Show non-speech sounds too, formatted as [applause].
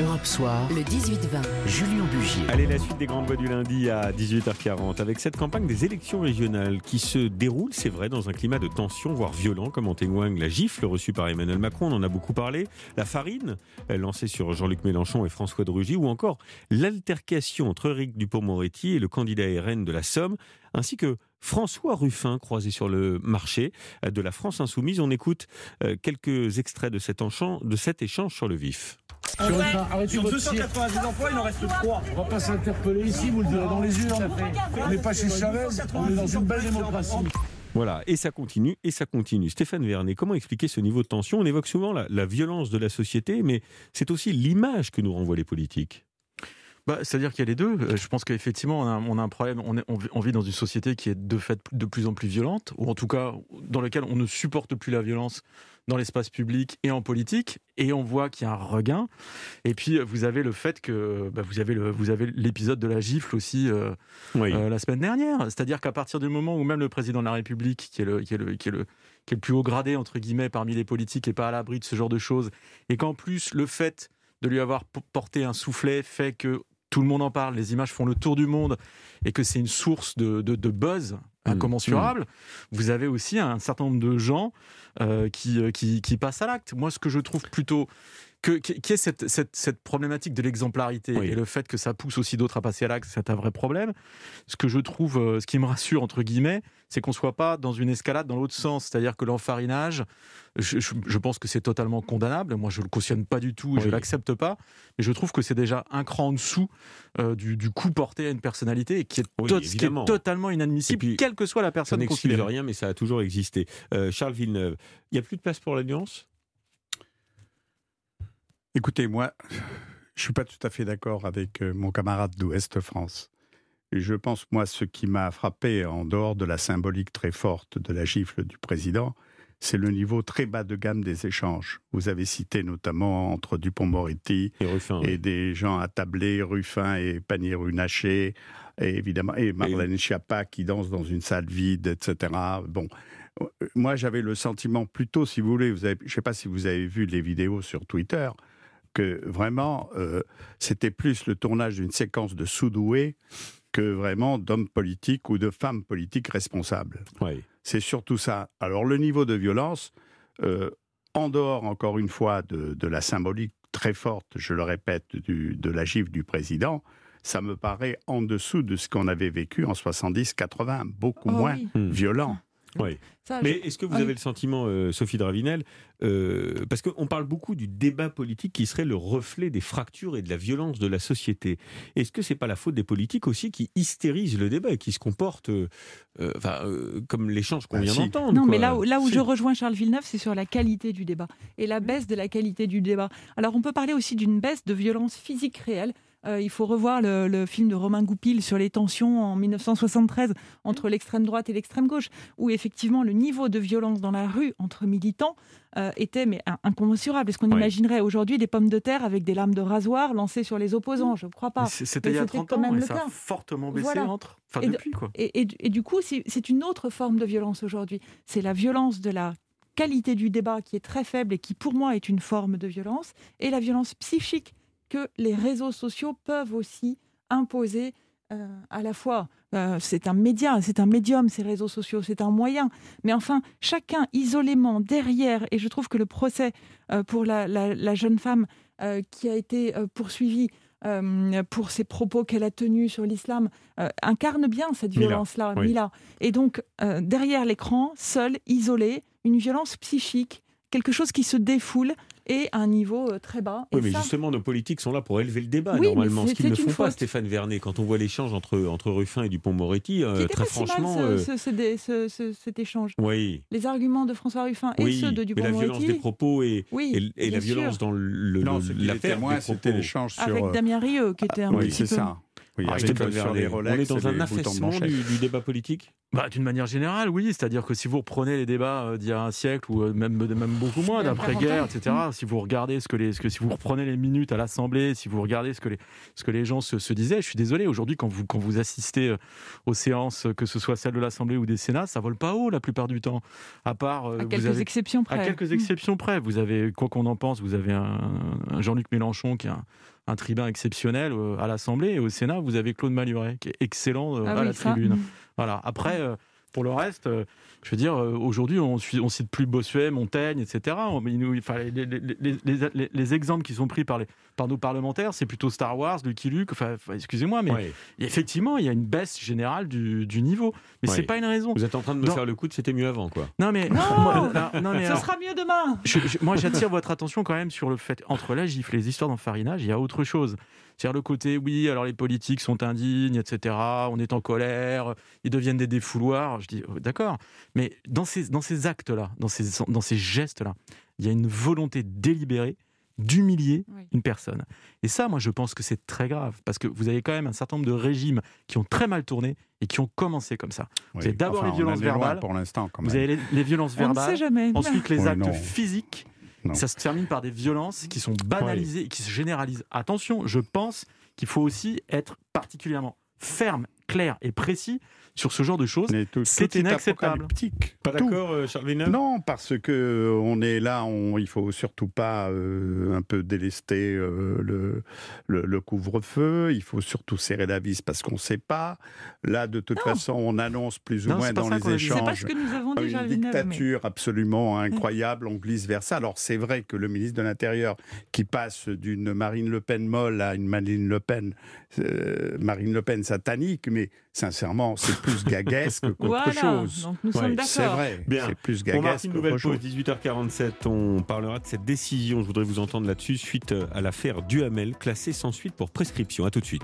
Europe Soir, le 18-20, Julien Bugier. Allez, la suite des grandes voix du lundi à 18h40 avec cette campagne des élections régionales qui se déroule, c'est vrai, dans un climat de tension, voire violent, comme en témoigne la gifle reçue par Emmanuel Macron, on en a beaucoup parlé, la farine lancée sur Jean-Luc Mélenchon et François de Rugy, ou encore l'altercation entre Eric Dupont-Moretti et le candidat RN de la Somme, ainsi que François Ruffin croisé sur le marché de la France Insoumise. On écoute euh, quelques extraits de cet échange sur le vif. Sur, arrêtez sur 290 emplois, il en reste 3. On va pas s'interpeller ici, vous le direz dans les urnes. On n'est pas chez Chavez, on est dans une belle démocratie. Voilà, et ça continue, et ça continue. Stéphane Vernet, comment expliquer ce niveau de tension? On évoque souvent la, la violence de la société, mais c'est aussi l'image que nous renvoient les politiques. Bah, C'est-à-dire qu'il y a les deux. Euh, je pense qu'effectivement, on, on, a un problème. On, est, on, vit dans une société qui est de fait de plus en plus violente, ou en tout cas dans laquelle on ne supporte plus la violence dans l'espace public et en politique, et on voit qu'il y a un regain. Et puis vous avez le fait que bah, vous avez le, vous avez l'épisode de la gifle aussi euh, oui. euh, la semaine dernière. C'est-à-dire qu'à partir du moment où même le président de la République, qui est le, qui est le, qui est le, qui est le plus haut gradé entre guillemets parmi les politiques, est pas à l'abri de ce genre de choses, et qu'en plus le fait de lui avoir porté un soufflet fait que tout le monde en parle, les images font le tour du monde et que c'est une source de, de, de buzz incommensurable, mmh. vous avez aussi un certain nombre de gens euh, qui, qui, qui, passent à l'acte. Moi, ce que je trouve plutôt que, qui est cette, cette, cette problématique de l'exemplarité oui. et le fait que ça pousse aussi d'autres à passer à l'acte, c'est un vrai problème. Ce que je trouve, euh, ce qui me rassure, entre guillemets, c'est qu'on ne soit pas dans une escalade dans l'autre sens. C'est-à-dire que l'enfarinage, je, je, je, pense que c'est totalement condamnable. Moi, je ne le cautionne pas du tout et oui. je ne l'accepte pas. Mais je trouve que c'est déjà un cran en dessous euh, du, du, coup porté à une personnalité et qui est, oui, to qui est totalement inadmissible, puis, quelle que soit la personne. Ça n'excuse rien, mais ça a toujours existé. Euh, Charles Villeneuve, il n'y a plus de place pour l'alliance Écoutez, moi, je ne suis pas tout à fait d'accord avec euh, mon camarade d'Ouest France. Je pense, moi, ce qui m'a frappé, en dehors de la symbolique très forte de la gifle du président, c'est le niveau très bas de gamme des échanges. Vous avez cité notamment entre Dupont-Moretti et, Ruffin, et oui. des gens attablés, Ruffin et Pannier-Runacher, et évidemment, et Marlène et... Schiappa qui danse dans une salle vide, etc. Bon, moi j'avais le sentiment plutôt, si vous voulez, vous avez, je ne sais pas si vous avez vu les vidéos sur Twitter, que vraiment, euh, c'était plus le tournage d'une séquence de soudoués que vraiment d'hommes politiques ou de femmes politiques responsables. Oui. C'est surtout ça. Alors le niveau de violence, euh, en dehors encore une fois de, de, la symbolique très forte, je le répète, du, de la gifle du président, ça me paraît en dessous de ce qu'on avait vécu en 70-80, beaucoup oh, moins oui. violent. Oui. Ça, Mais je... est-ce que vous avez le sentiment, euh, Sophie Dravinel, euh, parce qu'on parle beaucoup du débat politique qui serait le reflet des fractures et de la violence de la société. Est-ce que c'est pas la faute des politiques aussi qui hystérisent le débat et qui se comportent euh, euh comme l'échange qu'on bah, vient si. d'entendre Non, quoi. mais là où, là où si. je rejoins Charles Villeneuve, c'est sur la qualité du débat et la baisse de la qualité du débat. Alors on peut parler aussi d'une baisse de violence physique réelle. Euh, il faut revoir le, le, film de Romain Goupil sur les tensions en 1973 entre l'extrême droite et l'extrême gauche, où effectivement le niveau de violence dans la rue entre militants euh, était mais incommensurable. Est-ce qu'on oui. imaginerait aujourd'hui des pommes de terre avec des lames de rasoir lancées sur les opposants? Je ne crois pas. C'était il y a 30 ans même et ça a fortement baissé voilà. entre. Enfin, et, depuis, quoi. Et, et, et du coup, c'est une autre forme de violence aujourd'hui. C'est la violence de la qualité du débat qui est très faible et qui pour moi est une forme de violence, et la violence psychique que les réseaux sociaux peuvent aussi imposer euh, à la fois, euh, c'est un média, c'est un médium, ces réseaux sociaux, c'est un moyen, mais enfin, chacun isolément derrière, et je trouve que le procès euh, pour la, la, la, jeune femme qui a été poursuivie pour ses propos qu'elle a tenus sur l'islam, incarne bien cette violence-là, oui. Mila. Et donc, derrière l'écran, seul, isolé, une violence psychique, quelque chose qui se défoule et à un niveau euh, très bas. Oui, et mais ça... justement, nos politiques sont là pour élever le débat, oui, normalement, ce qu'ils ne font faute. pas, Stéphane Vernet. Quand on voit l'échange entre, entre Ruffin et Dupont-Moretti, euh, très franchement... Ce, ce, ce, ce, cet échange. Oui. Les arguments de François Ruffin et oui, ceux de Dupont-Moretti... la violence des propos et, oui, et, et la violence sûr. dans l'affaire c'était l'échange sur... Avec Damien Rieu, qui était un oui, petit c'est peu... ça. Oui, Ah, avec Stéphane sur les on Rolex est dans un affaissement du, du débat politique? Bah, D'une manière générale, oui. C'est-à-dire que si vous reprenez les débats euh, d'il y a un siècle, ou euh, même, même beaucoup moins, d'après-guerre, 40 etc., si vous regardez ce que les, ce que, si vous reprenez les minutes à l'Assemblée, si vous regardez ce que les, ce que les gens se, se disaient, je suis désolé, aujourd'hui, quand vous, quand vous assistez euh, aux séances, que ce soit celles de l'Assemblée ou des Sénats, ça vole pas haut la plupart du temps. À part. euh, À vous quelques avez- exceptions près. à quelques Mm. exceptions près. Vous avez, quoi qu'on en pense, vous avez un, un Jean-Luc Mélenchon qui est un, un tribun exceptionnel euh, à l'Assemblée et au Sénat, vous avez Claude Maluret qui est excellent euh, Ah à oui, la ça, tribune. mm. Voilà. Après, euh, pour le reste, euh, je veux dire, euh, aujourd'hui, on, on cite plus Bossuet, Montaigne, etc. Enfin, les, les- les- les- les- les exemples qui sont pris par, les, par nos parlementaires, c'est plutôt Star Wars, Lucky Luke. Enfin, excusez-moi, mais effectivement, il y a une baisse générale du, du niveau. Mais Ouais. c'est pas une raison. Vous êtes en train de me faire le coup de c'était mieux avant, quoi. Non, mais. Non moi, non, non, mais Ce alors- sera mieux demain. je- je- moi, j'attire votre attention quand même sur le fait, entre la gifle et les histoires d'enfarinage, il y a autre chose. C'est-à-dire le côté, oui, alors les politiques sont indignes, etc., on est en colère, ils deviennent des défouloirs. Je dis, oh, d'accord, mais dans ces, dans ces actes-là, dans ces, dans ces gestes-là, il y a une volonté délibérée d'humilier Oui. une personne. Et ça, moi, je pense que c'est très grave, parce que vous avez quand même un certain nombre de régimes qui ont très mal tourné et qui ont commencé comme ça. Oui. avez d'abord Enfin, les on violences verbales. pour l'instant, quand Vous avez les, les violences On ne verbales, sait jamais. Ensuite, les Ouais, actes non. physiques. Non. Ça se termine par des violences qui sont banalisées et qui se généralisent. Attention, je pense qu'il faut aussi être particulièrement ferme, clair et précis sur ce genre de choses. C'est inacceptable. Pas d'accord, euh, Charles Villeneuve? Non, parce que euh, on est là, on, il faut surtout pas euh, un peu délester euh, le, le, le couvre-feu. Il faut surtout serrer la vis parce qu'on ne sait pas. Là, de toute façon, on annonce plus ou Non, moins dans les échanges. Pas ce que nous avons dit, une mais- dictature absolument incroyable, on glisse vers ça. Alors c'est vrai que le ministre de l'Intérieur qui passe d'une Marine Le Pen molle à une Marine Le Pen, euh, Marine Le Pen satanique, mais sincèrement c'est plus [laughs] gaguesque qu'autre Voilà, chose. donc nous Ouais, sommes C'est vrai, Bien. c'est plus On marque gaguesque une qu'autre nouvelle chose. pause, 18h47. On parlera de cette décision. Je voudrais vous entendre là-dessus suite à l'affaire Duhamel, classée sans suite pour prescription. À tout de suite.